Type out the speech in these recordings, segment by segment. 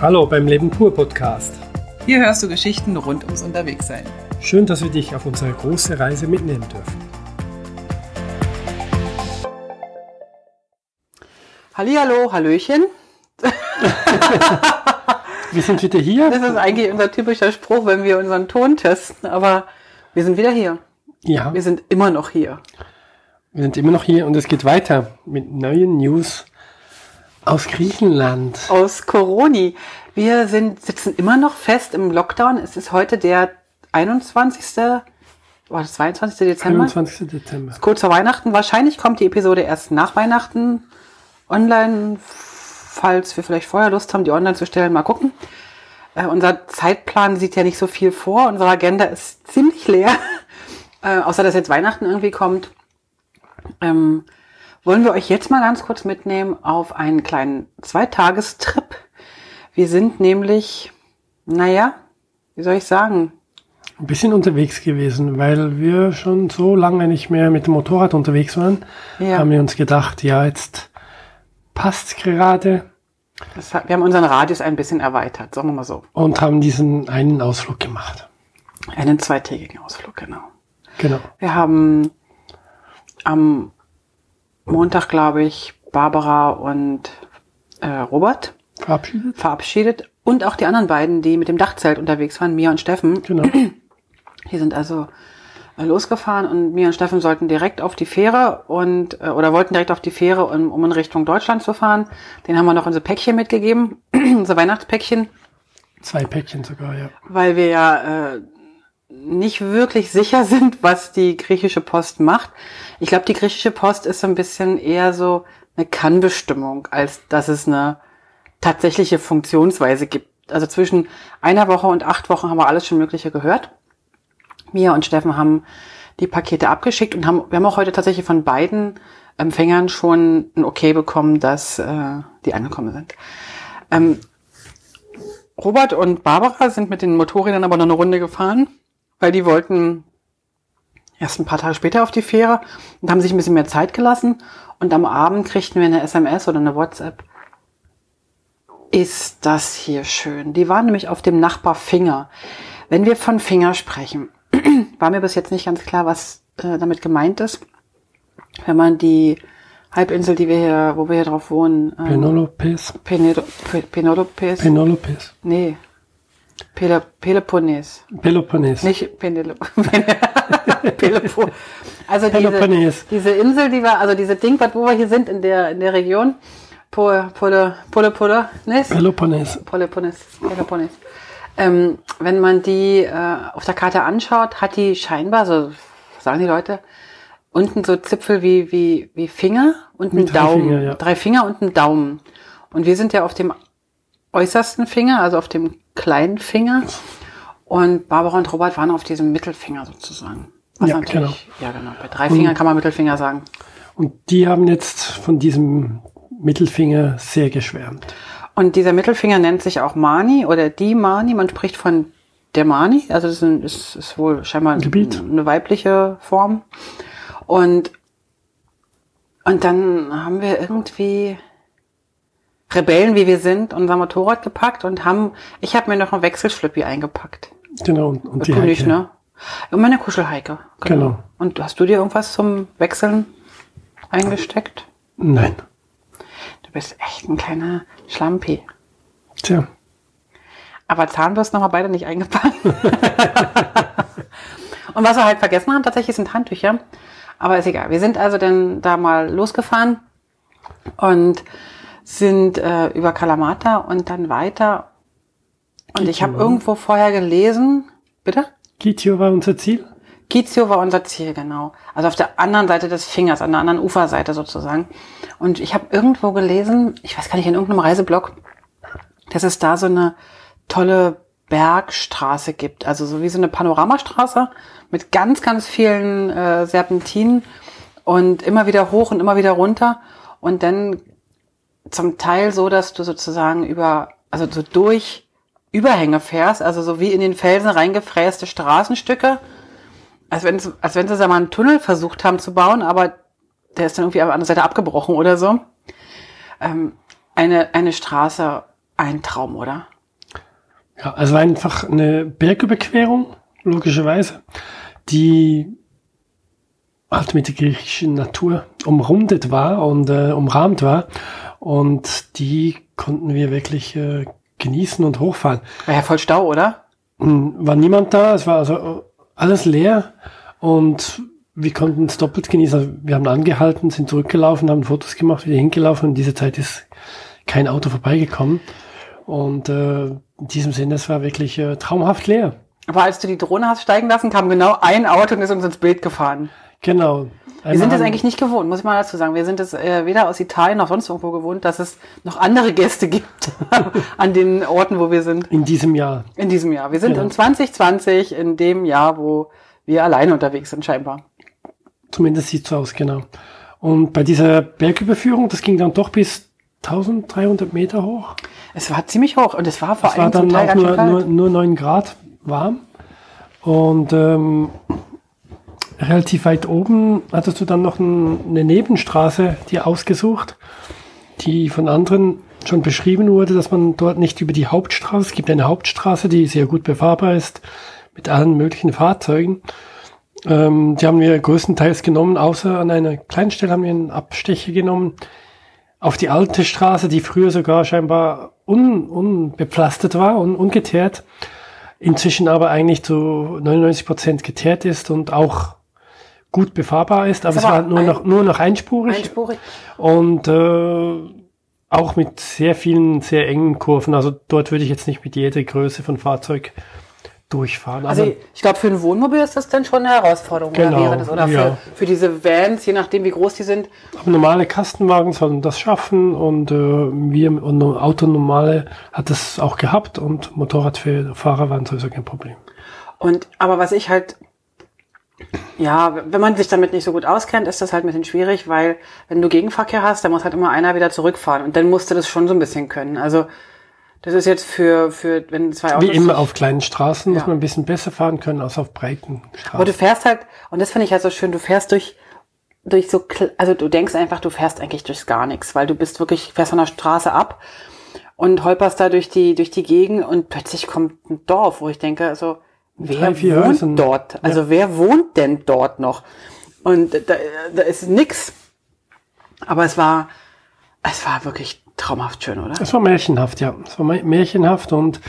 Hallo beim Leben pur Podcast. Hier hörst du Geschichten rund ums Unterwegssein. Schön, dass wir dich auf unsere große Reise mitnehmen dürfen. Hallihallo, Hallöchen. wir sind wieder hier. Das ist eigentlich unser typischer Spruch, wenn wir unseren Ton testen, aber wir sind wieder hier. Ja. Wir sind immer noch hier. Wir sind immer noch hier und es geht weiter mit neuen News aus Griechenland. Aus Coroni. Wir sind, sitzen immer noch fest im Lockdown. Es ist heute der 21. War das 22. Dezember? 21. Dezember. Kurz vor Weihnachten. Wahrscheinlich kommt die Episode erst nach Weihnachten online, falls wir vielleicht vorher Lust haben, die online zu stellen. Mal gucken. Äh, unser Zeitplan sieht ja nicht so viel vor. Unsere Agenda ist ziemlich leer. Äh, außer dass jetzt Weihnachten irgendwie kommt. Ähm, wollen wir euch jetzt mal ganz kurz mitnehmen auf einen kleinen Zweitagestrip. Wir sind nämlich, naja, wie soll ich sagen? Ein bisschen unterwegs gewesen, weil wir schon so lange nicht mehr mit dem Motorrad unterwegs waren. Ja. Haben wir uns gedacht, ja, jetzt passt gerade. Hat, wir haben unseren Radius ein bisschen erweitert, sagen wir mal so. Und haben diesen einen Ausflug gemacht. Einen zweitägigen Ausflug, genau. Genau. Wir haben am Montag, glaube ich, Barbara und äh, Robert verabschiedet. verabschiedet. Und auch die anderen beiden, die mit dem Dachzelt unterwegs waren, Mia und Steffen. Genau. Die sind also äh, losgefahren und Mia und Steffen sollten direkt auf die Fähre und äh, oder wollten direkt auf die Fähre, um, um in Richtung Deutschland zu fahren. Den haben wir noch unsere Päckchen mitgegeben, unsere Weihnachtspäckchen. Zwei Päckchen sogar, ja. Weil wir ja äh, nicht wirklich sicher sind, was die griechische Post macht. Ich glaube, die griechische Post ist so ein bisschen eher so eine Kannbestimmung, als dass es eine tatsächliche Funktionsweise gibt. Also zwischen einer Woche und acht Wochen haben wir alles schon Mögliche gehört. Mia und Steffen haben die Pakete abgeschickt und haben, wir haben auch heute tatsächlich von beiden Empfängern schon ein Okay bekommen, dass äh, die angekommen sind. Ähm, Robert und Barbara sind mit den Motorrädern aber noch eine Runde gefahren weil die wollten erst ein paar Tage später auf die Fähre und haben sich ein bisschen mehr Zeit gelassen. Und am Abend kriegten wir eine SMS oder eine WhatsApp. Ist das hier schön? Die waren nämlich auf dem Nachbar Finger. Wenn wir von Finger sprechen, war mir bis jetzt nicht ganz klar, was äh, damit gemeint ist. Wenn man die Halbinsel, die wir hier, wo wir hier drauf wohnen. Ähm, Penolopes. Penolopes. Penolopes. Nee, Pele Peloponnes. Peloponnes. Nicht Penelope. Pelopo. Also diese, diese Insel, die wir, also diese Ding, wo wir hier sind in der, in der Region, Pole, Pole, Pole, Pole, Peloponnes. Peloponnes. Peloponnes. Ähm, wenn man die äh, auf der Karte anschaut, hat die scheinbar, so sagen die Leute, unten so Zipfel wie, wie, wie Finger und einen Daumen. Finger, ja. Drei Finger und einen Daumen. Und wir sind ja auf dem äußersten Finger, also auf dem kleinen Finger. Und Barbara und Robert waren auf diesem Mittelfinger sozusagen. Was ja, genau. Ja, genau. Bei drei Fingern kann man Mittelfinger sagen. Und die haben jetzt von diesem Mittelfinger sehr geschwärmt. Und dieser Mittelfinger nennt sich auch Mani oder die Mani. Man spricht von der Mani. Also das ist, ein, ist, ist wohl scheinbar Gebiet. eine weibliche Form. Und, und dann haben wir irgendwie Rebellen, wie wir sind, unser Motorrad gepackt und haben, ich habe mir noch ein Wechselschlüppi eingepackt. Genau, und, und die Heike. ne? Und meine Kuschelheike. Genau. genau. Und hast du dir irgendwas zum Wechseln eingesteckt? Nein. Du bist echt ein kleiner Schlampi. Tja. Aber Zahnbürsten haben wir beide nicht eingepackt. und was wir halt vergessen haben, tatsächlich sind Handtücher. Aber ist egal. Wir sind also dann da mal losgefahren und sind äh, über Kalamata und dann weiter. Und Kitio ich habe irgendwo vorher gelesen, bitte? Kitio war unser Ziel? Kizio war unser Ziel, genau. Also auf der anderen Seite des Fingers, an der anderen Uferseite sozusagen. Und ich habe irgendwo gelesen, ich weiß gar nicht, in irgendeinem Reiseblog, dass es da so eine tolle Bergstraße gibt. Also so wie so eine Panoramastraße mit ganz, ganz vielen äh, Serpentinen und immer wieder hoch und immer wieder runter. Und dann zum Teil so, dass du sozusagen über, also so durch Überhänge fährst, also so wie in den Felsen reingefräste Straßenstücke, als wenn, als wenn sie da mal einen Tunnel versucht haben zu bauen, aber der ist dann irgendwie an der Seite abgebrochen oder so. Ähm, eine, eine Straße ein Traum, oder? Ja, also einfach eine Bergüberquerung, logischerweise, die halt mit der griechischen Natur umrundet war und äh, umrahmt war. Und die konnten wir wirklich äh, genießen und hochfahren. War ja voll Stau, oder? Hm, war niemand da, es war also alles leer und wir konnten es doppelt genießen. Also wir haben angehalten, sind zurückgelaufen, haben Fotos gemacht, wieder hingelaufen und in dieser Zeit ist kein Auto vorbeigekommen. Und äh, in diesem Sinne, es war wirklich äh, traumhaft leer. Aber als du die Drohne hast steigen lassen, kam genau ein Auto und ist uns ins Bild gefahren. Genau. wir sind es eigentlich nicht gewohnt, muss ich mal dazu sagen. Wir sind es äh, weder aus Italien noch sonst irgendwo gewohnt, dass es noch andere Gäste gibt an den Orten, wo wir sind. In diesem Jahr. In diesem Jahr. Wir sind genau. in 2020, in dem Jahr, wo wir alleine unterwegs sind, scheinbar. Zumindest sieht so aus, genau. Und bei dieser Bergüberführung, das ging dann doch bis 1300 Meter hoch. Es war ziemlich hoch und es war vor es allem war dann auch nur, nur, nur 9 Grad warm. Und ähm, relativ weit oben hattest du dann noch ein, eine Nebenstraße dir ausgesucht, die von anderen schon beschrieben wurde, dass man dort nicht über die Hauptstraße, es gibt eine Hauptstraße, die sehr gut befahrbar ist, mit allen möglichen Fahrzeugen. Ähm, die haben wir größtenteils genommen, außer an einer kleinen Stelle haben wir einen Abstecher genommen auf die alte Straße, die früher sogar scheinbar un, unbepflastert war und ungeteert, inzwischen aber eigentlich zu 99 Prozent geteert ist und auch gut befahrbar ist, aber, ist es war nur ein, noch nur noch einspurig, einspurig. und äh, auch mit sehr vielen sehr engen Kurven. Also dort würde ich jetzt nicht mit jeder Größe von Fahrzeug durchfahren. Also ich, ich glaube, für ein Wohnmobil ist das dann schon eine Herausforderung, genau, oder wäre das? Oder ja. für, für diese Vans, je nachdem, wie groß die sind. Aber normale Kastenwagen sollen das schaffen und äh, wir und Autonormale hat das auch gehabt und Motorradfahrer waren sowieso kein Problem. Und aber was ich halt ja, wenn man sich damit nicht so gut auskennt, ist das halt ein bisschen schwierig, weil wenn du Gegenverkehr hast, dann muss halt immer einer wieder zurückfahren und dann musst du das schon so ein bisschen können. Also das ist jetzt für, für wenn zwei Autos. Wie immer auf kleinen Straßen ja. muss man ein bisschen besser fahren können als auf breiten Straßen. Aber du fährst halt, und das finde ich halt so schön, du fährst durch, durch so, also du denkst einfach, du fährst eigentlich durchs gar nichts, weil du bist wirklich, fährst von der Straße ab und holperst da durch die, durch die Gegend und plötzlich kommt ein Dorf, wo ich denke, also, wer Drei, wohnt Häusen. dort? Also ja. wer wohnt denn dort noch? Und da, da ist nix. Aber es war, es war wirklich traumhaft schön, oder? Es war märchenhaft, ja. Es war märchenhaft und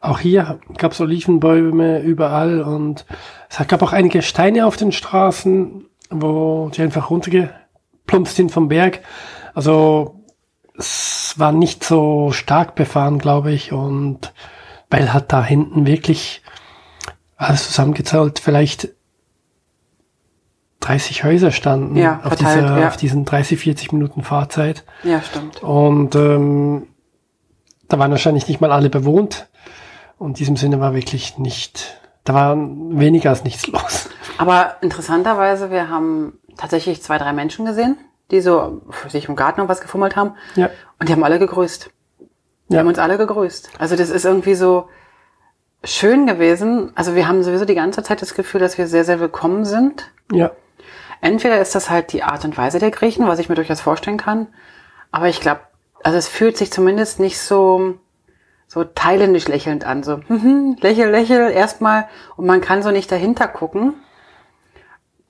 auch hier gab es Olivenbäume überall und es gab auch einige Steine auf den Straßen, wo die einfach runtergeplumpst sind vom Berg. Also es war nicht so stark befahren, glaube ich, und weil halt da hinten wirklich alles zusammengezahlt vielleicht 30 Häuser standen ja, auf, dieser, ja. auf diesen 30, 40 Minuten Fahrzeit. Ja, stimmt. Und ähm, da waren wahrscheinlich nicht mal alle bewohnt. Und in diesem Sinne war wirklich nicht, da war weniger als nichts los. Aber interessanterweise, wir haben tatsächlich zwei, drei Menschen gesehen, die so für sich im Garten noch was gefummelt haben. Ja. Und die haben alle gegrüßt. Die ja. haben uns alle gegrüßt. Also das ist irgendwie so schön gewesen. Also wir haben sowieso die ganze Zeit das Gefühl, dass wir sehr, sehr willkommen sind. Ja. Entweder ist das halt die Art und Weise der Griechen, was ich mir durchaus vorstellen kann. Aber ich glaube, also es fühlt sich zumindest nicht so, so thailändisch lächelnd an. So, hm, lächel, lächel, erstmal. Und man kann so nicht dahinter gucken.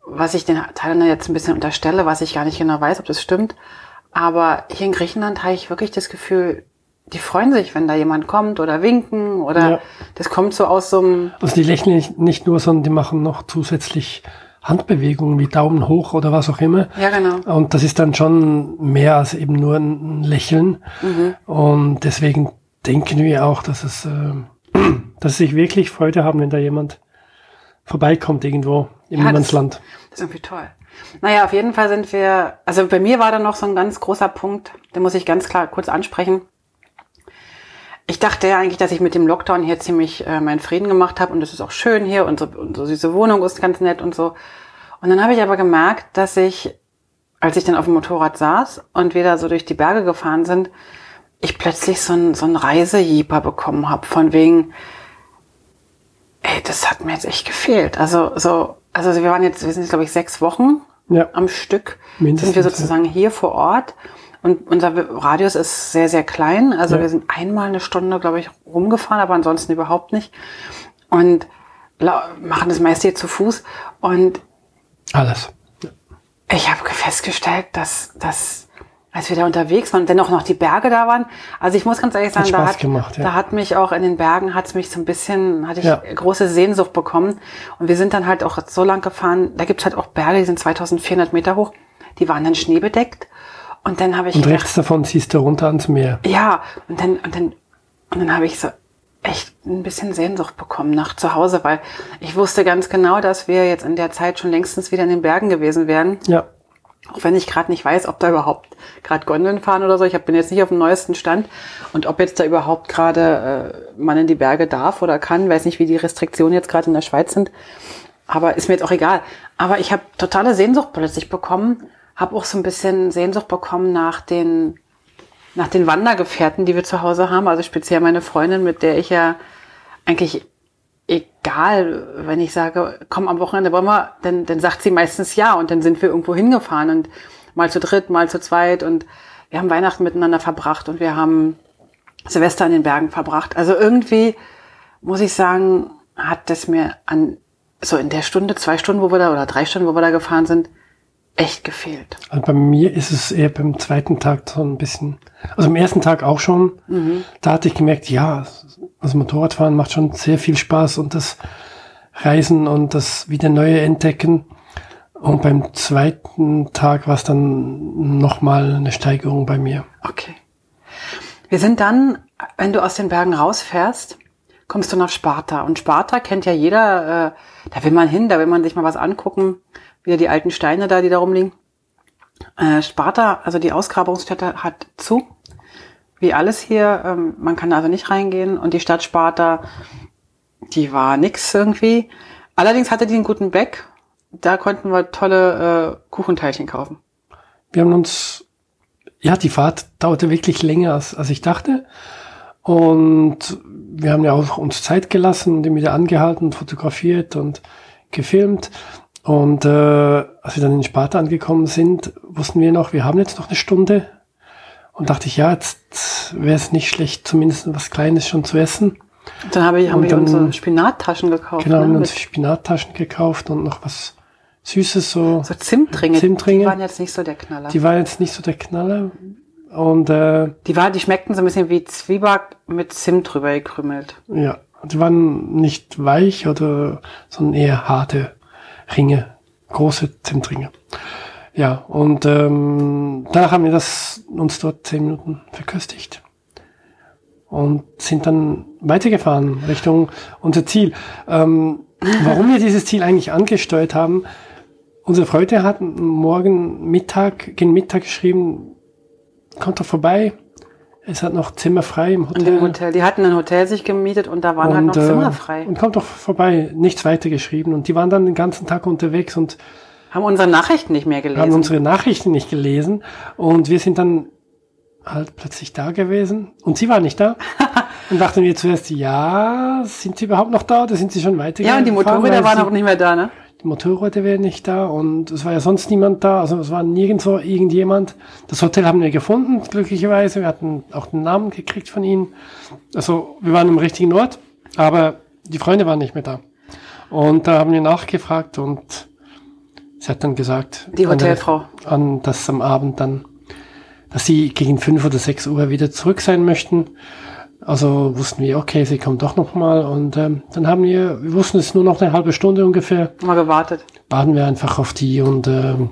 Was ich den Thailändern jetzt ein bisschen unterstelle, was ich gar nicht genau weiß, ob das stimmt. Aber hier in Griechenland habe ich wirklich das Gefühl, die freuen sich, wenn da jemand kommt oder winken oder ja. das kommt so aus so einem. Also die lächeln nicht nur, sondern die machen noch zusätzlich Handbewegungen wie Daumen hoch oder was auch immer. Ja, genau. Und das ist dann schon mehr als eben nur ein Lächeln. Mhm. Und deswegen denken wir auch, dass es, äh, dass sie sich wirklich Freude haben, wenn da jemand vorbeikommt irgendwo im ja, Niemandsland. Das, das ist irgendwie toll. Naja, auf jeden Fall sind wir, also bei mir war da noch so ein ganz großer Punkt, den muss ich ganz klar kurz ansprechen. Ich dachte ja eigentlich, dass ich mit dem Lockdown hier ziemlich äh, meinen Frieden gemacht habe und es ist auch schön hier und so, und so diese Wohnung ist ganz nett und so. Und dann habe ich aber gemerkt, dass ich, als ich dann auf dem Motorrad saß und wir da so durch die Berge gefahren sind, ich plötzlich so ein, so ein Reisejeeper bekommen habe, von wegen, ey, das hat mir jetzt echt gefehlt. Also so, also wir waren jetzt, wir sind jetzt glaube ich sechs Wochen ja. am Stück, Mindestens, sind wir sozusagen ja. hier vor Ort Und unser Radius ist sehr, sehr klein. Also Ja. wir sind einmal eine Stunde, glaube ich, rumgefahren, aber ansonsten überhaupt nicht. Und machen das meiste hier zu Fuß. Und Alles. ich habe festgestellt, dass, dass als wir da unterwegs waren auch noch die Berge da waren, also ich muss ganz ehrlich sagen, Hat da, hat, gemacht, ja. da hat mich auch in den Bergen, hat es mich so ein bisschen, hatte ich Ja. große Sehnsucht bekommen. Und wir sind dann halt auch so lang gefahren, da gibt's halt auch Berge, die sind 2400 Meter hoch, die waren dann schneebedeckt. Und dann habe ich Und gedacht, rechts davon siehst du runter ans Meer. ja, und dann, und dann, und dann habe ich so echt ein bisschen Sehnsucht bekommen nach zu Hause, weil ich wusste ganz genau, dass wir jetzt in der Zeit schon längstens wieder in den Bergen gewesen wären. Ja. Auch wenn ich gerade nicht weiß, ob da überhaupt gerade Gondeln fahren oder so. Ich bin jetzt nicht auf dem neuesten Stand. Und ob jetzt da überhaupt gerade äh, man in die Berge darf oder kann, weiß nicht, wie die Restriktionen jetzt gerade in der Schweiz sind. Aber ist mir jetzt auch egal. Aber ich habe totale Sehnsucht plötzlich bekommen. Habe auch so ein bisschen Sehnsucht bekommen nach den, nach den Wandergefährten, die wir zu Hause haben. Also speziell meine Freundin, mit der ich ja eigentlich egal, wenn ich sage, komm am Wochenende wollen wir, dann, dann sagt sie meistens ja und dann sind wir irgendwo hingefahren und mal zu dritt, mal zu zweit und wir haben Weihnachten miteinander verbracht und wir haben Silvester in den Bergen verbracht. Also irgendwie muss ich sagen, hat das mir an so in der Stunde, zwei Stunden, wo wir da oder drei Stunden, wo wir da gefahren sind, echt gefehlt. Also bei mir ist es eher beim zweiten Tag so ein bisschen, also am ersten Tag auch schon. Da hatte ich gemerkt, ja, das Motorradfahren macht schon sehr viel Spaß und das Reisen und das wieder neue Entdecken. Und beim zweiten Tag war es dann nochmal eine Steigerung bei mir. Okay. Wir sind dann, wenn du aus den Bergen rausfährst, kommst du nach Sparta. Und Sparta kennt ja jeder, äh, da will man hin, da will man sich mal was angucken. Wieder die alten Steine da, die da rumliegen. Äh, Sparta, also die Ausgrabungsstätte hat zu. Wie alles hier. Ähm, man kann also nicht reingehen. Und die Stadt Sparta, die war nix irgendwie. Allerdings hatte die einen guten Back. Da konnten wir tolle äh, Kuchenteilchen kaufen. Wir haben uns, ja, die Fahrt dauerte wirklich länger, als, als ich dachte. Und wir haben ja auch uns Zeit gelassen immer wieder angehalten, fotografiert und gefilmt. Und äh, als wir dann in Sparta angekommen sind, wussten wir noch, wir haben jetzt noch eine Stunde. Und dachte ich, ja, jetzt wäre es nicht schlecht, zumindest was Kleines schon zu essen. Und dann habe ich, haben wir dann- unsere Spinattaschen gekauft. Genau, ne? haben uns Spinattaschen gekauft und noch was Süßes, so. so Zimtringe. Zimtringe. Die waren jetzt nicht so der Knaller. Die, Die war jetzt nicht so der Knaller. Und äh, war, die schmeckten so ein bisschen wie Zwieback mit Zimt drüber gekrümmelt. Ja, die waren nicht weich oder, sondern eher harte Ringe, große Zimtringe. Ja, und ähm, danach haben wir das uns dort zehn Minuten verköstigt und sind dann weitergefahren Richtung unser Ziel. Ähm, warum wir dieses Ziel eigentlich angesteuert haben, unsere Freunde hatten morgen Mittag, gegen Mittag geschrieben, kommt doch vorbei. Es hat noch Zimmer frei im Hotel. dem Hotel. Die hatten ein Hotel sich gemietet und da waren halt noch äh, Zimmer frei. Und kommt doch vorbei, nichts weiter geschrieben. Und die waren dann den ganzen Tag unterwegs und Haben unsere Nachrichten nicht mehr gelesen. haben unsere Nachrichten nicht gelesen. Und wir sind dann halt plötzlich da gewesen. Und sie war nicht da. und dachten wir zuerst, ja, sind sie überhaupt noch da oder sind sie schon weiter ja, und die Motorräder waren auch nicht mehr da, ne? Die Motorräder wären nicht da und es war ja sonst niemand da. Also es war nirgendwo irgendjemand. Das Hotel haben wir gefunden, glücklicherweise. Wir hatten auch den Namen gekriegt von ihnen. Also wir waren im richtigen Ort, aber die Freunde waren nicht mehr da. Und da haben wir nachgefragt und sie hat dann gesagt, Die an Hotelfrau. an dass am Abend dann, dass sie gegen fünf oder sechs Uhr wieder zurück sein möchten. Also wussten wir, okay, sie kommt doch noch mal und ähm, dann haben wir, wir wussten es nur noch eine halbe Stunde ungefähr wir gewartet. baden wir einfach auf die und ähm,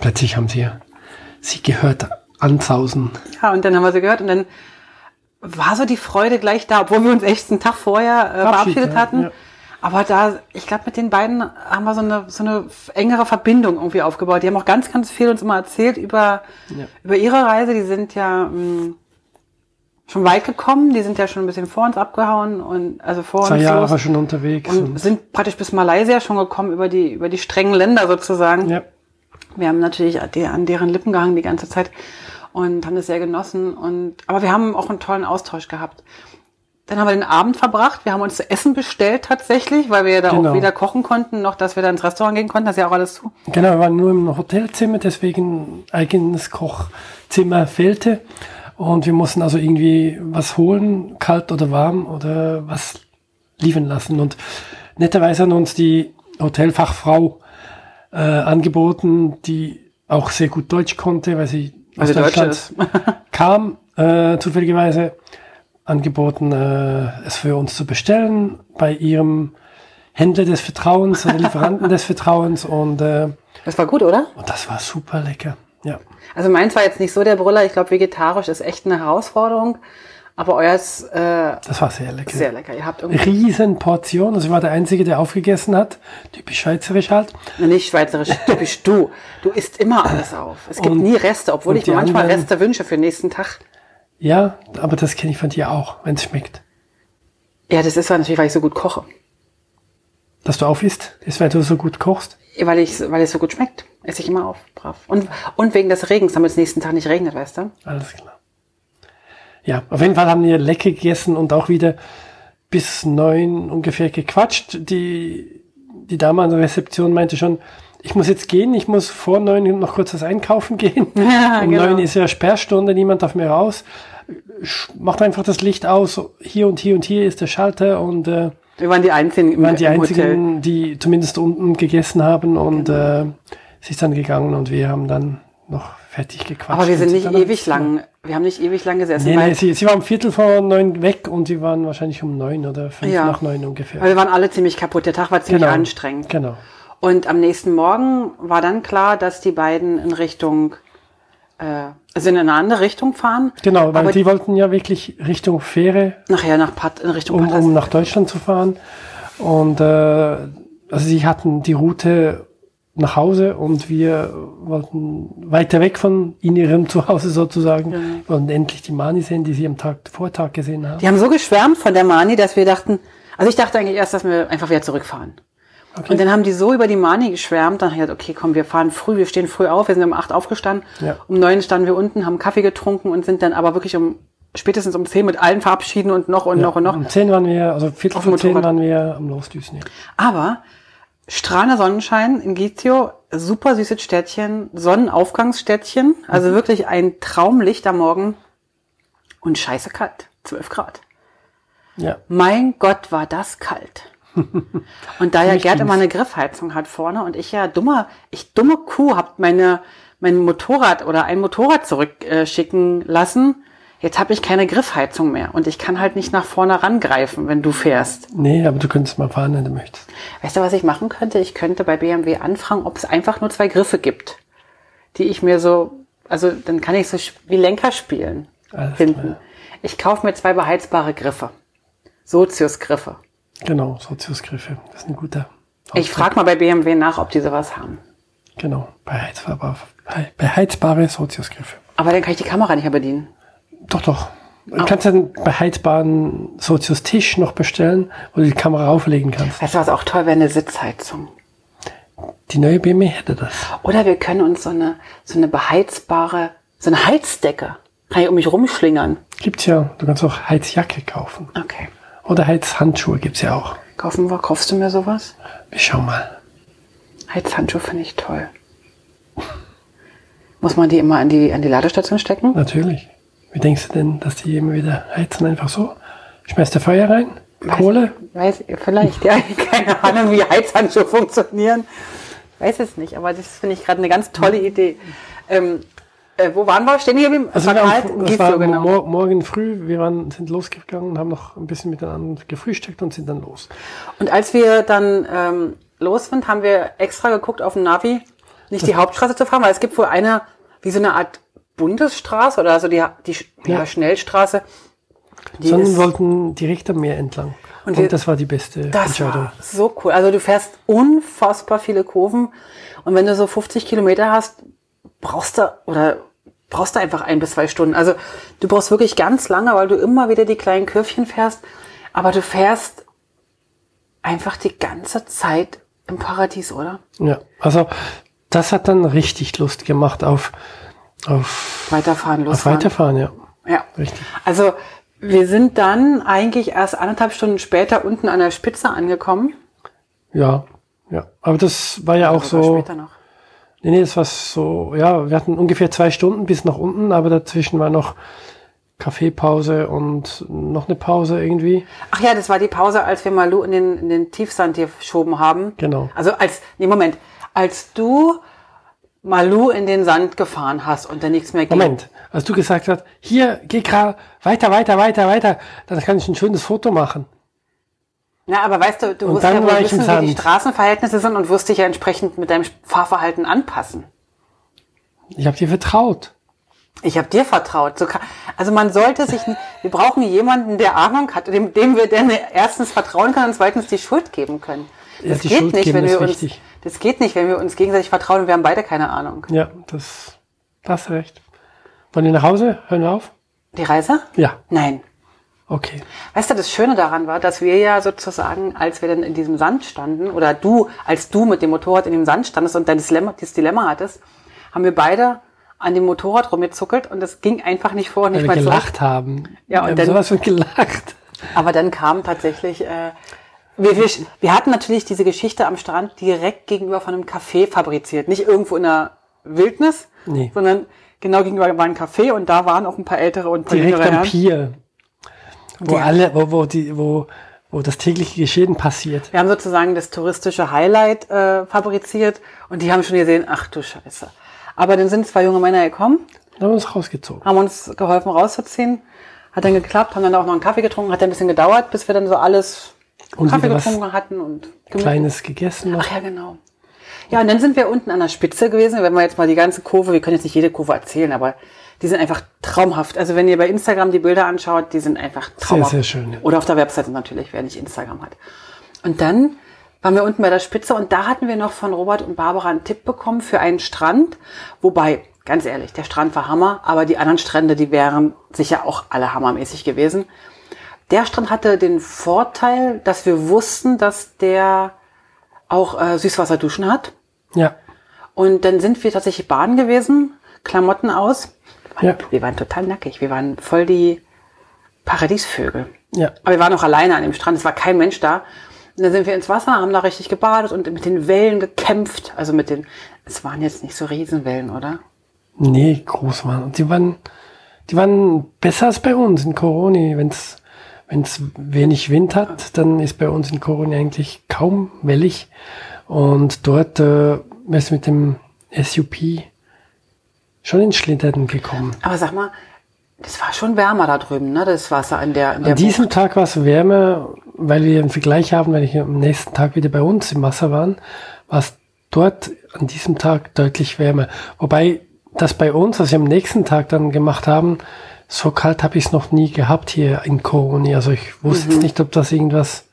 plötzlich haben sie sie gehört anzausen. Ja, und dann haben wir sie gehört und dann war so die Freude gleich da, obwohl wir uns echt einen Tag vorher äh, Verabschiedet, hatten. ja. Aber da, ich glaube, mit den beiden haben wir so eine, so eine engere Verbindung irgendwie aufgebaut. Die haben auch ganz, ganz viel uns immer erzählt über, Ja. über ihre Reise. Die sind ja mh, schon weit gekommen. Die sind ja schon ein bisschen vor uns abgehauen und also vor Zwei uns Jahre los. schon unterwegs. Und Und, sind praktisch bis Malaysia schon gekommen über die, über die strengen Länder sozusagen. ja, Wir haben natürlich an deren Lippen gehangen die ganze Zeit und haben das sehr genossen. Und, aber wir haben auch einen tollen Austausch gehabt. Dann haben wir den Abend verbracht. Wir haben uns zu essen bestellt tatsächlich, weil wir ja da Genau. auch weder kochen konnten, noch dass wir da ins Restaurant gehen konnten. Das ist ja auch alles zu. genau, wir waren nur im Hotelzimmer, deswegen eigenes Zimmer fehlte. Und wir mussten also irgendwie was holen, kalt oder warm oder was liefern lassen. Und netterweise hat uns die Hotelfachfrau äh, angeboten, die auch sehr gut Deutsch konnte, weil sie aus Also Deutschland kam, äh, zufälligerweise angeboten, äh, es für uns zu bestellen bei ihrem Händler des Vertrauens oder Lieferanten des Vertrauens und, äh, Das war gut, oder? und das war super lecker. Ja. Also meins war jetzt nicht so der Brüller. Ich glaube, vegetarisch ist echt eine Herausforderung. Aber euers äh, Das war sehr lecker. sehr lecker. Ihr habt irgendwie Riesen Portion. Also ich war der Einzige, der aufgegessen hat. Typisch schweizerisch halt. nicht schweizerisch, typisch du. Du isst immer alles auf. Es gibt Und- nie Reste, obwohl ich mir manchmal anderen- Reste wünsche für den nächsten Tag. Ja, aber das kenne ich von dir auch, wenn es schmeckt. Ja, das ist natürlich, weil ich so gut koche. Dass du aufisst, ist, weil du so gut kochst. Weil ich, weil es so gut schmeckt. Esse ich immer auf, brav. Und, und wegen des Regens, damit es nächsten Tag nicht regnet, weißt du? Alles klar. Ja, auf jeden Fall haben wir lecker gegessen und auch wieder bis neun ungefähr gequatscht. Die, die Dame an der Rezeption meinte schon, ich muss jetzt gehen, ich muss vor neun noch kurz was einkaufen gehen. Ja, um genau. neun ist ja Sperrstunde, niemand darf mehr raus. Macht einfach das Licht aus, hier und hier und hier ist der Schalter und äh, Wir waren die Einzigen im, waren die im einzigen, Hotel. die zumindest unten gegessen haben und äh, sie ist dann gegangen und wir haben dann noch fertig gequatscht. Aber wir sind nicht ewig lang, wir haben nicht ewig lang gesessen, Nee, nee, sie, sie war um Viertel vor neun weg und sie waren wahrscheinlich um neun oder fünf Ja. nach neun ungefähr. weil wir waren alle ziemlich kaputt. Der Tag war ziemlich anstrengend. Genau. Und am nächsten Morgen war dann klar, dass die beiden in Richtung, also in eine andere Richtung fahren. Genau, weil die wollten ja wirklich Richtung Fähre, nachher nach Pat, in Richtung um, um nach Deutschland zu fahren. Und äh, also sie hatten die Route nach Hause und wir wollten weiter weg von in ihrem Zuhause sozusagen. Wir wollten endlich die Mani sehen, die sie am Tag Vortag gesehen haben. Die haben so geschwärmt von der Mani, dass wir dachten, also ich dachte eigentlich erst, dass wir einfach wieder zurückfahren. Okay. Und dann haben die so über die Mani geschwärmt, dann habe ich gesagt, okay, komm, wir fahren früh, wir stehen früh auf, wir sind um acht aufgestanden, Ja. um neun standen wir unten, haben Kaffee getrunken und sind dann aber wirklich um spätestens um zehn mit allen verabschieden und noch und noch und noch. Um zehn waren wir, also Viertel vor zehn waren wir am Losdüsen. Ja. Aber strahlender Sonnenschein in Gizio, super süßes Städtchen, Sonnenaufgangsstädtchen, also wirklich ein Traumlicht am Morgen und scheiße kalt, 12 Grad. ja. Mein Gott, war das kalt. Und da ja Gerd immer eine Griffheizung hat vorne und ich ja dummer, ich dumme Kuh hab meine mein Motorrad oder ein Motorrad zurückschicken äh, lassen. Jetzt habe ich keine Griffheizung mehr und ich kann halt nicht nach vorne rangreifen, wenn du fährst. Nee, aber du könntest mal fahren, wenn du möchtest. Weißt du, was ich machen könnte? Ich könnte bei BMW anfragen, ob es einfach nur zwei Griffe gibt, die ich mir so, also dann kann ich so wie Lenker spielen Alles hinten. klar. Ich kaufe mir zwei beheizbare Griffe. Sozius-Griffe. Genau, Soziusgriffe. Das ist ein guter. Ich Ausdruck. frage mal bei BMW nach, ob die sowas haben. Genau, beheizbare, beheizbare Soziusgriffe. Aber dann kann ich die Kamera nicht mehr bedienen. Doch, doch. Du kannst einen beheizbaren Sozius-Tisch noch bestellen, wo du die Kamera auflegen kannst. Weißt du, was auch toll wäre? Eine Sitzheizung. Die neue BMW hätte das. Oder wir können uns so eine, so eine beheizbare, so eine Heizdecke, kann ich um mich rumschlingern. Gibt's ja. Du kannst auch Heizjacke kaufen. Okay. Oder Heizhandschuhe gibt's ja auch. Kaufen wir, kaufst du mir sowas? Wir schauen mal. Heizhandschuhe finde ich toll. Muss man die immer an die, an die Ladestation stecken? Natürlich. Wie denkst du denn, dass die immer wieder heizen? Einfach so? Schmeißt der Feuer rein? Kohle? Weiß, vielleicht, ja. Keine Ahnung, wie Heizhandschuhe funktionieren. Weiß es nicht, aber das finde ich gerade eine ganz tolle Idee. Ähm, äh, wo waren wir? Stehen hier geblieben? Also Es wir war haben, kalt, das war genau. mor morgen früh, wir waren, sind losgegangen und haben noch ein bisschen miteinander gefrühstückt und sind dann los. Und als wir dann ähm, los sind, haben wir extra geguckt auf dem Navi, nicht die Hauptstraße zu fahren, weil es gibt wohl eine, wie so eine Art Bundesstraße oder so die, die, die Ja. Schnellstraße. Die Sondern wollten direkt am Meer entlang. Und, wir- das war die beste das Entscheidung. war so cool. Also du fährst unfassbar viele Kurven und wenn du so 50 Kilometer hast, brauchst du oder brauchst du einfach ein bis zwei Stunden. Also du brauchst wirklich ganz lange, weil du immer wieder die kleinen Kurvchen fährst, aber du fährst einfach die ganze Zeit im Paradies, oder? Ja, also das hat dann richtig Lust gemacht auf, auf, Weiterfahren, auf losfahren. Weiterfahren, ja. Ja. Richtig. Also wir sind dann eigentlich erst anderthalb Stunden später unten an der Spitze angekommen. Ja, ja. Aber das war ja auch so, Später noch. Nee, nee, es war so, ja, wir hatten ungefähr zwei Stunden bis nach unten, aber dazwischen war noch Kaffeepause und noch eine Pause irgendwie. Ach ja, das war die Pause, als wir Malu in den, in den Tiefsand hier geschoben haben. Genau. Also als, nee, Moment, als du Malu in den Sand gefahren hast und dann nichts mehr ging. Moment, als du gesagt hast, hier, geh gerade weiter, weiter, weiter, weiter, dann kann ich ein schönes Foto machen. Ja, aber weißt du, du Und musst ja wohl wissen, wie die. Straßenverhältnisse sind und wirst dich ja entsprechend mit deinem Fahrverhalten anpassen. Ich habe dir vertraut. Ich habe dir vertraut. So kann, also man sollte sich, nicht- wir brauchen jemanden, der Ahnung hat, dem, dem wir dann erstens vertrauen können und zweitens die Schuld geben können. Ja, Das die geht Schuld nicht, wenn wir uns, wichtig. das geht nicht, wenn wir uns gegenseitig vertrauen und wir haben beide keine Ahnung. Ja, das, das recht. Wollen wir nach Hause? Hören wir auf? Die Reise? Ja, Nein. Okay. Weißt du, das Schöne daran war, dass wir ja sozusagen, als wir dann in diesem Sand standen, oder du, als du mit dem Motorrad in dem Sand standest und dein Dilemma, dieses Dilemma hattest, haben wir beide an dem Motorrad rumgezuckelt und es ging einfach nicht vor und Weil nicht wir mal zurück. gelacht haben. Ja, und wir haben dann- sowas von gelacht. Aber dann kam tatsächlich, äh, wir, wir, wir hatten natürlich diese Geschichte am Strand direkt gegenüber von einem Café fabriziert. Nicht irgendwo in der Wildnis, Nee. sondern genau gegenüber war ein Café und da waren auch ein paar ältere und ein paar Direkt jüngere am Herren. Pier. Wo Die- alle, wo, wo die, wo, wo das tägliche Geschehen passiert. Wir haben sozusagen das touristische Highlight äh, fabriziert und die haben schon gesehen, ach du Scheiße. Aber dann sind zwei junge Männer gekommen, Dann haben wir uns rausgezogen. haben uns geholfen rauszuziehen, hat dann geklappt, haben dann auch noch einen Kaffee getrunken, hat dann ein bisschen gedauert, bis wir dann so alles Und Kaffee getrunken hatten und gemütlich. Kleines gegessen noch. Ach ja, genau. Ja, und dann sind wir unten an der Spitze gewesen. Wenn wir jetzt mal die ganze Kurve, wir können jetzt nicht jede Kurve erzählen, aber die sind einfach traumhaft. Also wenn ihr bei Instagram die Bilder anschaut, die sind einfach traumhaft. sehr schön, ja. Oder auf der Webseite natürlich, wer nicht Instagram hat. Und dann waren wir unten bei der Spitze und da hatten wir noch von Robert und Barbara einen Tipp bekommen für einen Strand. Wobei, ganz ehrlich, der Strand war Hammer, aber die anderen Strände, die wären sicher auch alle hammermäßig gewesen. Der Strand hatte den Vorteil, dass wir wussten, dass der auch äh, Süßwasserduschen hat. Ja. Und dann sind wir tatsächlich baden gewesen, Klamotten aus. Ja. Wir waren total nackig. Wir waren voll die Paradiesvögel. Ja. Aber wir waren auch alleine an dem Strand. Es war kein Mensch da. Und dann sind wir ins Wasser, haben da richtig gebadet und mit den Wellen gekämpft. Also mit den, es waren jetzt nicht so Riesenwellen, oder? Nee, groß waren. Und die waren, die waren besser als bei uns in Coroni. Wenn's wenn's wenig Wind hat, dann ist bei uns in Coroni eigentlich kaum wellig. Und dort äh, ist mit dem SUP schon ins Schlittern gekommen. Aber sag mal, das war schon wärmer da drüben, ne? Das Wasser in der, in der An diesem Tag war es wärmer, weil wir einen Vergleich haben, weil wir am nächsten Tag wieder bei uns im Wasser waren, war es dort an diesem Tag deutlich wärmer. Wobei das bei uns, was wir am nächsten Tag dann gemacht haben, so kalt habe ich es noch nie gehabt hier in Coroni. Also ich wusste Mhm. jetzt nicht, ob das irgendwas,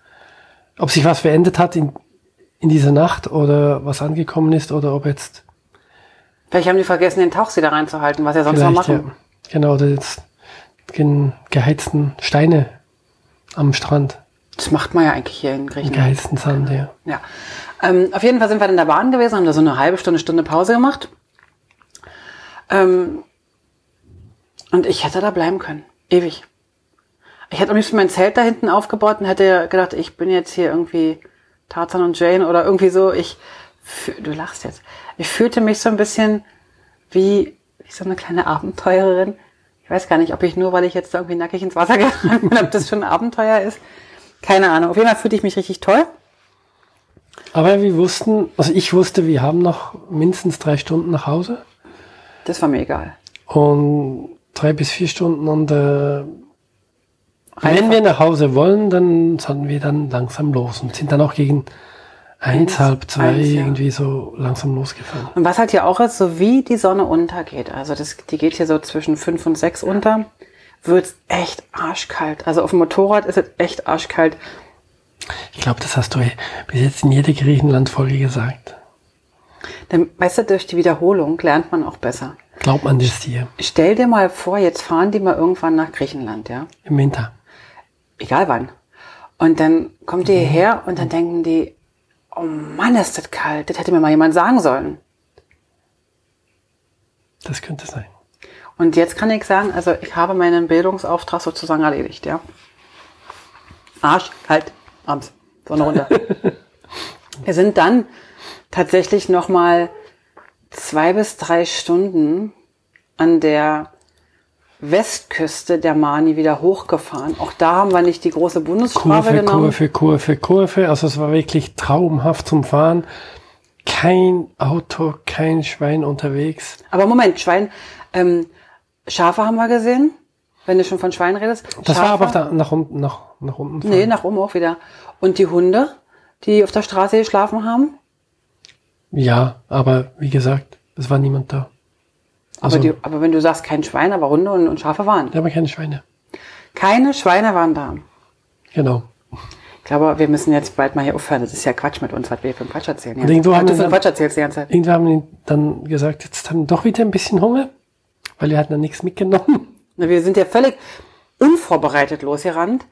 ob sich was verändert hat in, in dieser Nacht oder was angekommen ist oder ob jetzt Vielleicht haben die vergessen, den Tauchsee da reinzuhalten, was sie sonst noch vielleicht, machen. ja, genau, oder jetzt geheizten Steine am Strand, Das macht man ja eigentlich hier in Griechenland. geheizten Sand, ja. Ja. Ähm, auf jeden Fall sind wir in der Bahn gewesen, haben da so eine halbe Stunde, Stunde Pause gemacht. Ähm, und ich hätte da bleiben können. Ewig. Ich hätte am liebsten mein Zelt da hinten aufgebaut und hätte gedacht, ich bin jetzt hier irgendwie Tarzan und Jane oder irgendwie so. Ich, du lachst jetzt. Ich fühlte mich so ein bisschen wie, wie so eine kleine Abenteurerin. Ich weiß gar nicht, ob ich nur, weil ich jetzt da irgendwie nackig ins Wasser gerannt bin, ob das schon ein Abenteuer ist. Keine Ahnung. Auf jeden Fall fühlte ich mich richtig toll. Aber wir wussten, also ich wusste, wir haben noch mindestens drei Stunden nach Hause Das war mir egal. und drei bis vier Stunden und äh, wenn wir nach Hause wollen, dann sollten wir dann langsam los und sind dann auch gegen eins, halb zwei eins, ja. irgendwie so langsam losgefahren. Und was halt hier auch ist, so wie die Sonne untergeht, also das, die geht hier so zwischen fünf und sechs unter, wird's echt arschkalt. Also auf dem Motorrad ist es echt arschkalt. Ich glaube, das hast du bis jetzt in jeder Griechenland-Folge gesagt. Dann, weißt du, durch die Wiederholung lernt man auch besser. Glaubt man das dir Stell dir mal vor, jetzt fahren die mal irgendwann nach Griechenland, ja? im Winter? Egal wann. Und dann kommt die hierher und dann denken die, oh Mann, ist das kalt. Das hätte mir mal jemand sagen sollen. Das könnte sein. Und jetzt kann ich sagen, also ich habe meinen Bildungsauftrag sozusagen erledigt, ja. Arsch, kalt, abends, Sonne runter. Wir sind dann tatsächlich nochmal zwei bis drei Stunden an der Westküste der Mani wieder hochgefahren. Auch da haben wir nicht die große Bundesstraße Kurve, genommen. Kurve, Kurve, Kurve. Also es war wirklich traumhaft zum Fahren. Kein Auto, kein Schwein unterwegs. Aber Moment, Schwein, ähm, Schafe haben wir gesehen, wenn du schon von Schweinen redest. Das Schafe, war aber da, nach unten, nach, nach unten. fahren. Nee, nach oben auch wieder. Und die Hunde, die auf der Straße geschlafen haben? Ja, aber wie gesagt, es war niemand da. Aber, Also, die, aber wenn du sagst, kein Schwein, aber Hunde und, und Schafe waren. da haben wir keine Schweine. Keine Schweine waren da. Genau. Ich glaube, wir müssen jetzt bald mal hier aufhören. Das ist ja Quatsch mit uns, was wir für einen Quatsch erzählen. Und irgendwo haben dann- Quatsch erzählst die ganze Zeit. Irgendwann haben wir dann gesagt, jetzt haben wir doch wieder ein bisschen Hunger, weil wir hatten dann nichts mitgenommen. Na, Wir sind ja völlig unvorbereitet losgerannt.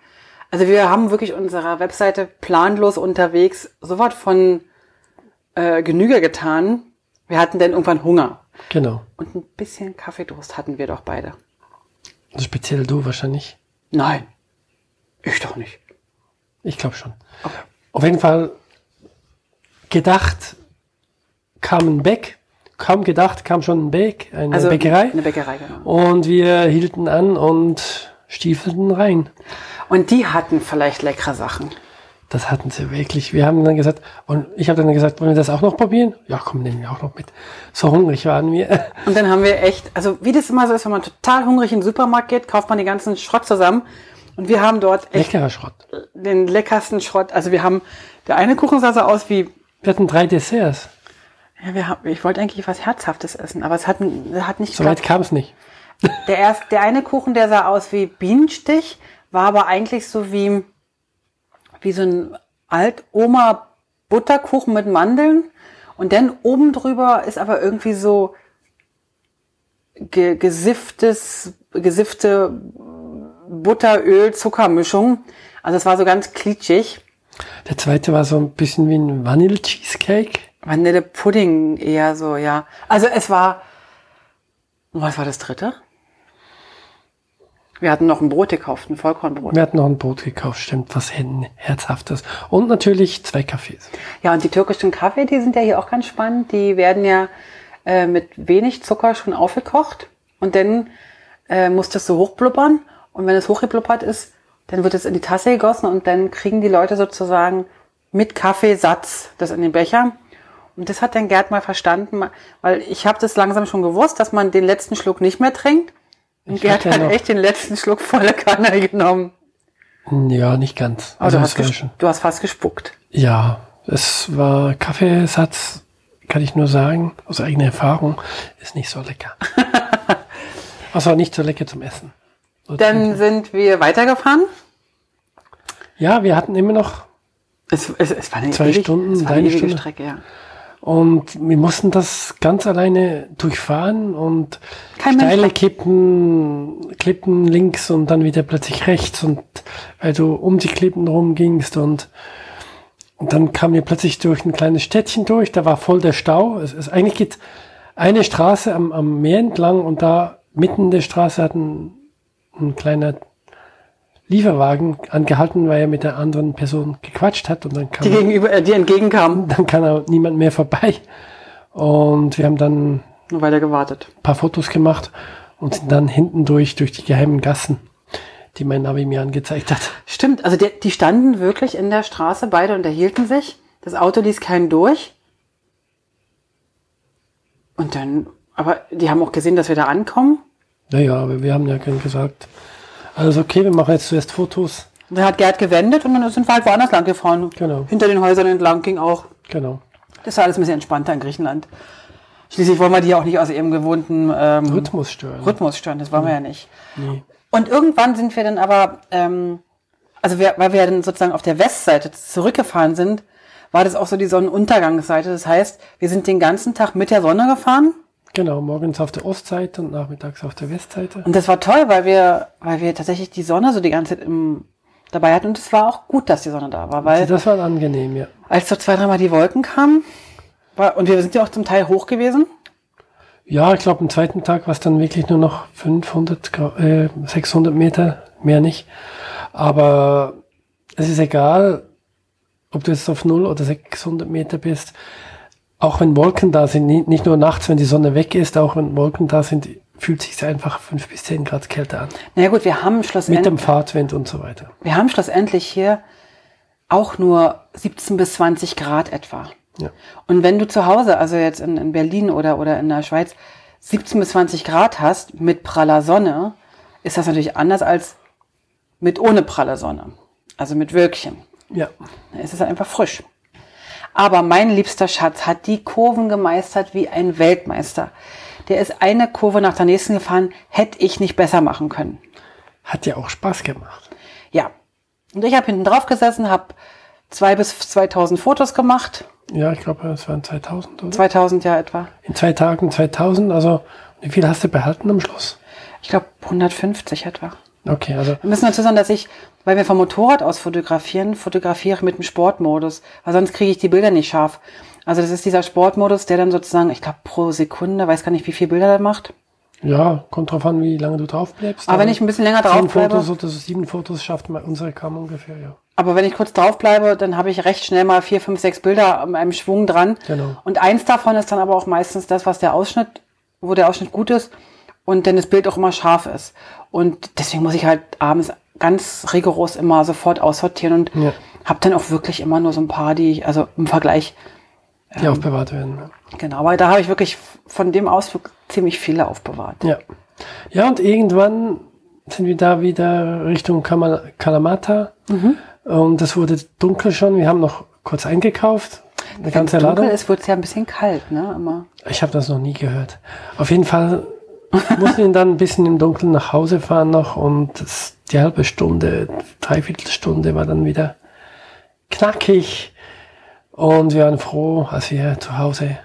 Also wir haben wirklich unsere Webseite planlos unterwegs so was von äh, Genüge getan. Wir hatten dann irgendwann Hunger. Genau. Und ein bisschen Kaffeedurst hatten wir doch beide. Also speziell du wahrscheinlich. Nein, ich doch nicht. Ich glaube schon. Auf jeden Fall gedacht kam ein Bäck. Kaum gedacht kam schon ein Bäck, eine Also Bäckerei. Eine Bäckerei, genau. Und wir hielten an und stiefelten rein. Und die hatten vielleicht leckere Sachen. Das hatten sie wirklich. Wir haben dann gesagt, und ich habe dann gesagt, wollen wir das auch noch probieren? Ja, komm, nehmen wir auch noch mit. So hungrig waren wir. Und dann haben wir echt, also wie das immer so ist, wenn man total hungrig in den Supermarkt geht, kauft man den ganzen Schrott zusammen. Und wir haben dort echt Leckerer Schrott. den leckersten Schrott. Also wir haben, der eine Kuchen sah so aus wie, Wir hatten drei Desserts. ja, wir haben, ich wollte eigentlich was Herzhaftes essen, aber es hat, hat nicht So weit kam es nicht. Der, erst, der eine Kuchen, der sah aus wie Bienenstich, war aber eigentlich so wie, wie so ein Altoma Butterkuchen mit Mandeln. Und dann oben drüber ist aber irgendwie so ge gesifftes, gesiffte Butteröl-Zuckermischung. Also es war so ganz klitschig. Der zweite war so ein bisschen wie ein Vanille-Cheesecake. Vanillepudding eher so, ja. Also es war, was war das dritte? Wir hatten noch ein Brot gekauft, ein Vollkornbrot. Wir hatten noch ein Brot gekauft, stimmt, was Herzhaftes. Und natürlich zwei Kaffees. Ja, und die türkischen Kaffee, die sind ja hier auch ganz spannend. Die werden ja äh, mit wenig Zucker schon aufgekocht und dann äh, muss das so hochblubbern. Und wenn es hochgeblubbert ist, dann wird es in die Tasse gegossen und dann kriegen die Leute sozusagen mit Kaffeesatz das in den Becher. Und das hat dann Gerd mal verstanden, weil ich habe das langsam schon gewusst, dass man den letzten Schluck nicht mehr trinkt. Und hatte hat noch- echt den letzten Schluck volle Kanne genommen. Ja, nicht ganz. Aber du, es hast war ges- schon- du hast fast gespuckt. Ja, es war Kaffeesatz, kann ich nur sagen, aus eigener Erfahrung, ist nicht so lecker. also nicht so lecker zum Essen. So Dann sind wir weitergefahren. Ja, wir hatten immer noch Es, es, es war eine Zwei ewig, Stunden, es war eine eine ewige Stunde. Strecke, ja. Und wir mussten das ganz alleine durchfahren und Kein Mensch steile war- Kippen, Klippen links und dann wieder plötzlich rechts und weil du um die Klippen rum gingst und und dann kamen wir plötzlich durch ein kleines Städtchen durch, da war voll der Stau. Es ist eigentlich geht eine Straße am, am Meer entlang und da mitten in der Straße hat ein, ein kleiner Lieferwagen angehalten, weil er mit der anderen Person gequatscht hat und dann kam Die gegenüber, äh, die entgegenkamen. dann kann auch niemand mehr vorbei. Und wir haben dann Nur weiter gewartet. ein paar Fotos gemacht und sind dann hinten durch, durch die geheimen Gassen, die mein Navi mir angezeigt hat. Stimmt, also die, die standen wirklich in der Straße, beide unterhielten sich. Das Auto ließ keinen durch. Und dann, aber die haben auch gesehen, dass wir da ankommen. Naja, aber wir haben ja keinen gesagt, alles okay, wir machen jetzt zuerst Fotos. Und dann hat Gerd gewendet und dann sind wir halt woanders lang gefahren. Genau. Hinter den Häusern entlang ging auch. Genau. Das war alles ein bisschen entspannter in Griechenland. Schließlich wollen wir die ja auch nicht aus ihrem gewohnten ähm, Rhythmus stören. Rhythmus stören, das wollen wir ja nicht. Nee. Und irgendwann sind wir dann aber, ähm, also wir, weil wir dann sozusagen auf der Westseite zurückgefahren sind, war das auch so die Sonnenuntergangsseite. Das heißt, wir sind den ganzen Tag mit der Sonne gefahren. Genau, morgens auf der Ostseite und nachmittags auf der Westseite. Und das war toll, weil wir, weil wir tatsächlich die Sonne so die ganze Zeit im, dabei hatten. Und es war auch gut, dass die Sonne da war, weil Das war angenehm, ja. als so zwei, dreimal die Wolken kamen, war, und wir sind ja auch zum Teil hoch gewesen. Ja, ich glaube, am zweiten Tag war es dann wirklich nur noch 500, Gra- äh, 600 Meter, mehr nicht. Aber es ist egal, ob du jetzt auf 0 oder 600 Meter bist. Auch wenn Wolken da sind, nicht nur nachts, wenn die Sonne weg ist, auch wenn Wolken da sind, fühlt sich einfach fünf bis zehn Grad kälter an. Na ja, gut, wir haben Mit schlussendlich, dem Fahrtwind und so weiter. wir haben schlussendlich hier auch nur 17 bis 20 Grad etwa. Ja. Und wenn du zu Hause, also jetzt in, in Berlin oder, oder in der Schweiz, 17 bis 20 Grad hast mit praller Sonne, ist das natürlich anders als mit ohne pralle Sonne. Also mit Wölkchen. Ja. Es ist einfach frisch. Aber mein liebster Schatz hat die Kurven gemeistert wie ein Weltmeister. Der ist eine Kurve nach der nächsten gefahren, hätte ich nicht besser machen können. Hat ja auch Spaß gemacht. Ja. Und ich habe hinten drauf gesessen, habe zwei bis 2000 Fotos gemacht. Ja, ich glaube, es waren 2000 oder? 2000 ja etwa. In zwei Tagen 2000, also wie viel hast du behalten am Schluss? Ich glaube 150 etwa. Okay, also Wir müssen dazu sagen, dass ich, weil wir vom Motorrad aus fotografieren, fotografiere mit dem Sportmodus, weil sonst kriege ich die Bilder nicht scharf. Also das ist dieser Sportmodus, der dann sozusagen, ich glaube pro Sekunde, weiß gar nicht, wie viele Bilder der macht. ja, kommt drauf an, wie lange du drauf bleibst. Aber wenn ich ein bisschen länger drauf bleibe, Fotos oder sieben Fotos schafft mal unsere Kamera ungefähr, ja. aber wenn ich kurz drauf bleibe, dann habe ich recht schnell mal vier, fünf, sechs Bilder in einem Schwung dran. Genau. Und eins davon ist dann aber auch meistens das, was der Ausschnitt, wo der Ausschnitt gut ist und dann das Bild auch immer scharf ist. Und deswegen muss ich halt abends ganz rigoros immer sofort aussortieren und Ja. habe dann auch wirklich immer nur so ein paar, die ich, also im Vergleich, Die aufbewahrt werden. ja. genau, aber da habe ich wirklich von dem Ausflug ziemlich viele aufbewahrt. Ja. Ja, und irgendwann sind wir da wieder Richtung Kamal Kalamata. Mhm. Und es wurde dunkel schon. Wir haben noch kurz eingekauft. Eine ganze Wenn es dunkel ist, wird es ja ein bisschen kalt, ne? Immer. Ich habe das noch nie gehört. Auf jeden Fall mussten wir dann ein bisschen im Dunkeln nach Hause fahren noch und das, die halbe Stunde, Dreiviertelstunde war dann wieder knackig. Und wir waren froh, als wir zu Hause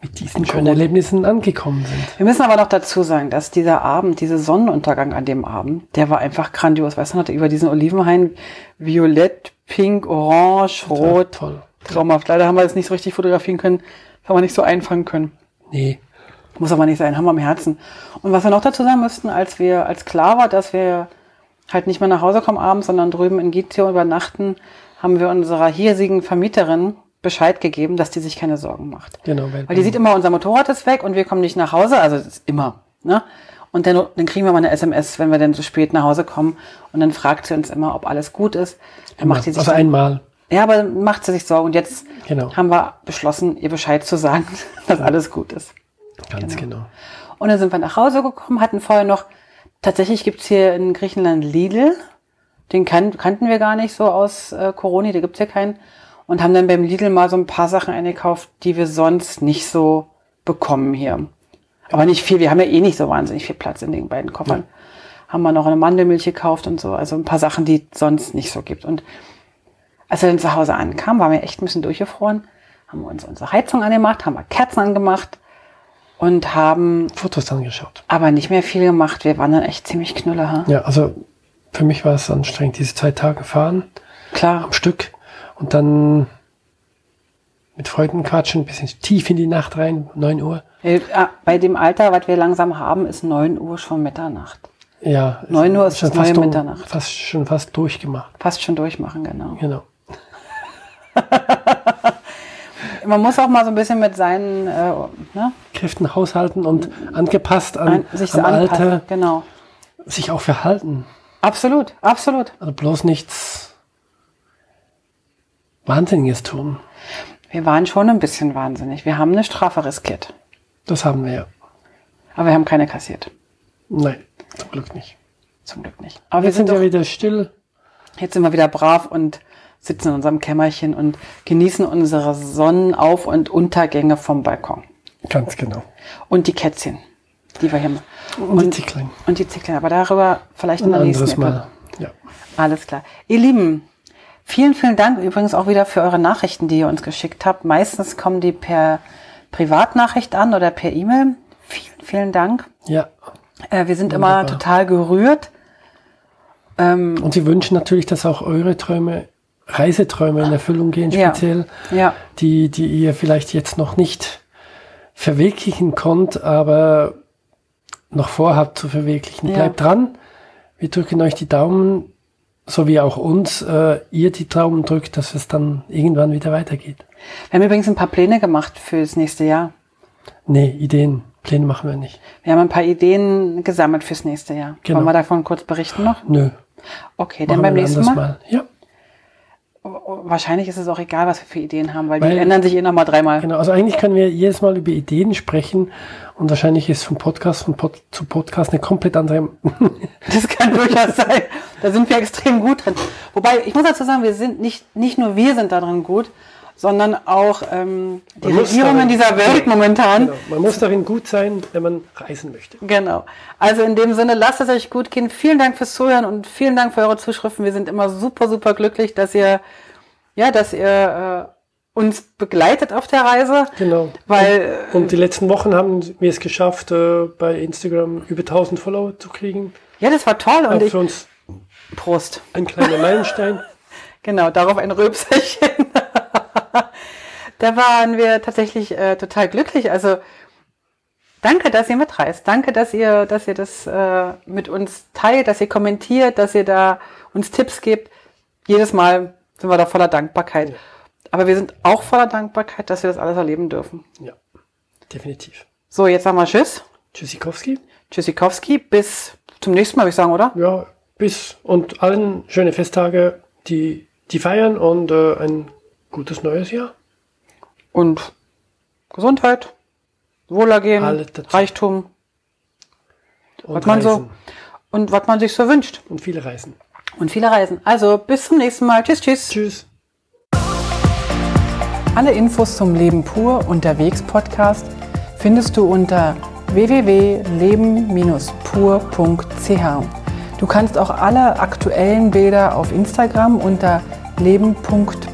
mit diesen schönen Erlebnissen angekommen sind. Wir müssen aber noch dazu sagen, dass dieser Abend, dieser Sonnenuntergang an dem Abend, der war einfach grandios. Weißt du, hatte über diesen Olivenhain violett, pink, orange, rot. Toll. Traumhaft. Leider haben wir das nicht so richtig fotografieren können. Haben wir nicht so einfangen können. Nee, Muss aber nicht sein, haben wir am Herzen. Und was wir noch dazu sagen müssten, als wir, als klar war, dass wir halt nicht mehr nach Hause kommen abends, sondern drüben in Gizio übernachten, haben wir unserer hiesigen Vermieterin Bescheid gegeben, dass die sich keine Sorgen macht. genau. Weil die sieht immer, unser Motorrad ist weg und wir kommen nicht nach Hause, also immer, ne? Und dann, dann kriegen wir mal eine SMS, wenn wir dann so spät nach Hause kommen. Und dann fragt sie uns immer, ob alles gut ist. Dann macht sie sich also dann- einmal. ja, aber dann macht sie sich Sorgen. Und jetzt Genau. haben wir beschlossen, ihr Bescheid zu sagen, dass alles gut ist. Ganz genau. Und dann sind wir nach Hause gekommen, hatten vorher noch, tatsächlich gibt's hier in Griechenland Lidl. Den kan kannten wir gar nicht so aus äh, Corona, da gibt's hier keinen. Und haben dann beim Lidl mal so ein paar Sachen eingekauft, die wir sonst nicht so bekommen hier. Aber nicht viel, wir haben ja eh nicht so wahnsinnig viel Platz in den beiden Koffern. Haben wir noch eine Mandelmilch gekauft und so, also ein paar Sachen, die es sonst nicht so gibt. Und als wir dann zu Hause ankamen, waren wir echt ein bisschen durchgefroren, haben wir uns unsere Heizung angemacht, haben wir Kerzen angemacht und haben Fotos angeschaut. aber nicht mehr viel gemacht. Wir waren dann echt ziemlich knüller. Ha? Ja, also für mich war es anstrengend, diese zwei Tage fahren Klar. am Stück und dann mit Freunden quatschen, bis in- tief in die Nacht rein, 9 Uhr. Wir- ah, Bei dem Alter, was wir langsam haben, ist 9 Uhr schon Mitternacht. Ja. 9 Uhr ist schon neue fast um- Mitternacht. Fast, schon fast durchgemacht. Fast schon durchmachen, genau. Genau. Man muss auch mal so ein bisschen mit seinen, äh, ne, Kräften haushalten und angepasst an, an, sich. Alter Genau. sich auch verhalten. Absolut, absolut. Also bloß nichts Wahnsinniges tun. Wir waren schon ein bisschen wahnsinnig. Wir haben eine Strafe riskiert. Das haben wir ja. Aber wir haben keine kassiert. Nein, zum Glück nicht. Zum Glück nicht. Aber wir Wir sind sind ja wieder still. jetzt sind wir wieder brav und sitzen in unserem Kämmerchen und genießen unsere Sonnenauf- und Untergänge vom Balkon. Ganz genau. Und die Kätzchen, die wir hier machen. Und die Zicklein. Und die Zicklein. Aber darüber vielleicht in Ein der nächsten anderes. Mal. Ja. Alles klar. Ihr Lieben, vielen, vielen Dank übrigens auch wieder für eure Nachrichten, die ihr uns geschickt habt. Meistens kommen die per Privatnachricht an oder per E-Mail. Vielen, vielen Dank. Ja. Äh, wir sind immer Wunderbar. total gerührt. Ähm, Und wir wünschen natürlich, dass auch eure Träume, Reiseträume in Erfüllung gehen, Ja. speziell, ja, die, die ihr vielleicht jetzt noch nicht verwirklichen konnt, aber noch vorhabt zu verwirklichen. Ja. Bleibt dran. Wir drücken euch die Daumen. so wie auch uns, äh, ihr die Daumen drückt, dass es dann irgendwann wieder weitergeht. Wir haben übrigens ein paar Pläne gemacht fürs nächste Jahr. Nee, Ideen, Pläne machen wir nicht. Wir haben ein paar Ideen gesammelt fürs nächste Jahr. Genau. Wollen wir davon kurz berichten noch? Nö. Okay, dann beim nächsten anderes Mal. Ja, Wahrscheinlich ist es auch egal, was wir für Ideen haben, weil, Weil- die ändern sich eh nochmal dreimal. genau. Also eigentlich können wir jedes Mal über Ideen sprechen und wahrscheinlich ist von Podcast von Pod zu Podcast eine komplett andere. Das kann durchaus sein. Da sind wir extrem gut drin. Wobei, ich muss dazu sagen, wir sind nicht, nicht nur wir sind da drin gut, sondern auch ähm, die Man Regierungen darin- dieser Welt momentan. genau. Man muss darin gut sein, wenn man reisen möchte. Genau. Also in dem Sinne, lasst es euch gut gehen. Vielen Dank fürs Zuhören und vielen Dank für eure Zuschriften. Wir sind immer super, super glücklich, dass ihr, ja, dass ihr äh, uns begleitet auf der Reise. Genau. Weil, Und die letzten Wochen haben wir es geschafft, äh, bei Instagram über 1000 Follower zu kriegen. ja, das war toll und ich, für uns Prost. ein kleiner Meilenstein. Genau, darauf ein Röpserchen. da waren wir tatsächlich äh, total glücklich. Also danke, dass ihr mitreist. Danke, dass ihr, dass ihr das äh, mit uns teilt, dass ihr kommentiert, dass ihr da uns Tipps gebt. Jedes Mal sind wir da voller Dankbarkeit. Aber wir sind auch voller Dankbarkeit, dass wir das alles erleben dürfen. Ja, definitiv. So, jetzt sagen wir Tschüss. Tschüssikowski. Tschüssikowski. Bis zum nächsten Mal, würde ich sagen, oder? Ja, bis und allen schöne Festtage, die, die feiern und äh, ein gutes neues Jahr. Und Gesundheit, Wohlergehen. Reichtum. Und was man so und was man sich so wünscht. Und viele Reisen. Und viele Reisen. Also bis zum nächsten Mal. Tschüss, tschüss. Tschüss. Alle Infos zum Leben pur unterwegs Podcast findest du unter www.leben-pur.ch. Du kannst auch alle aktuellen Bilder auf Instagram unter leben.pur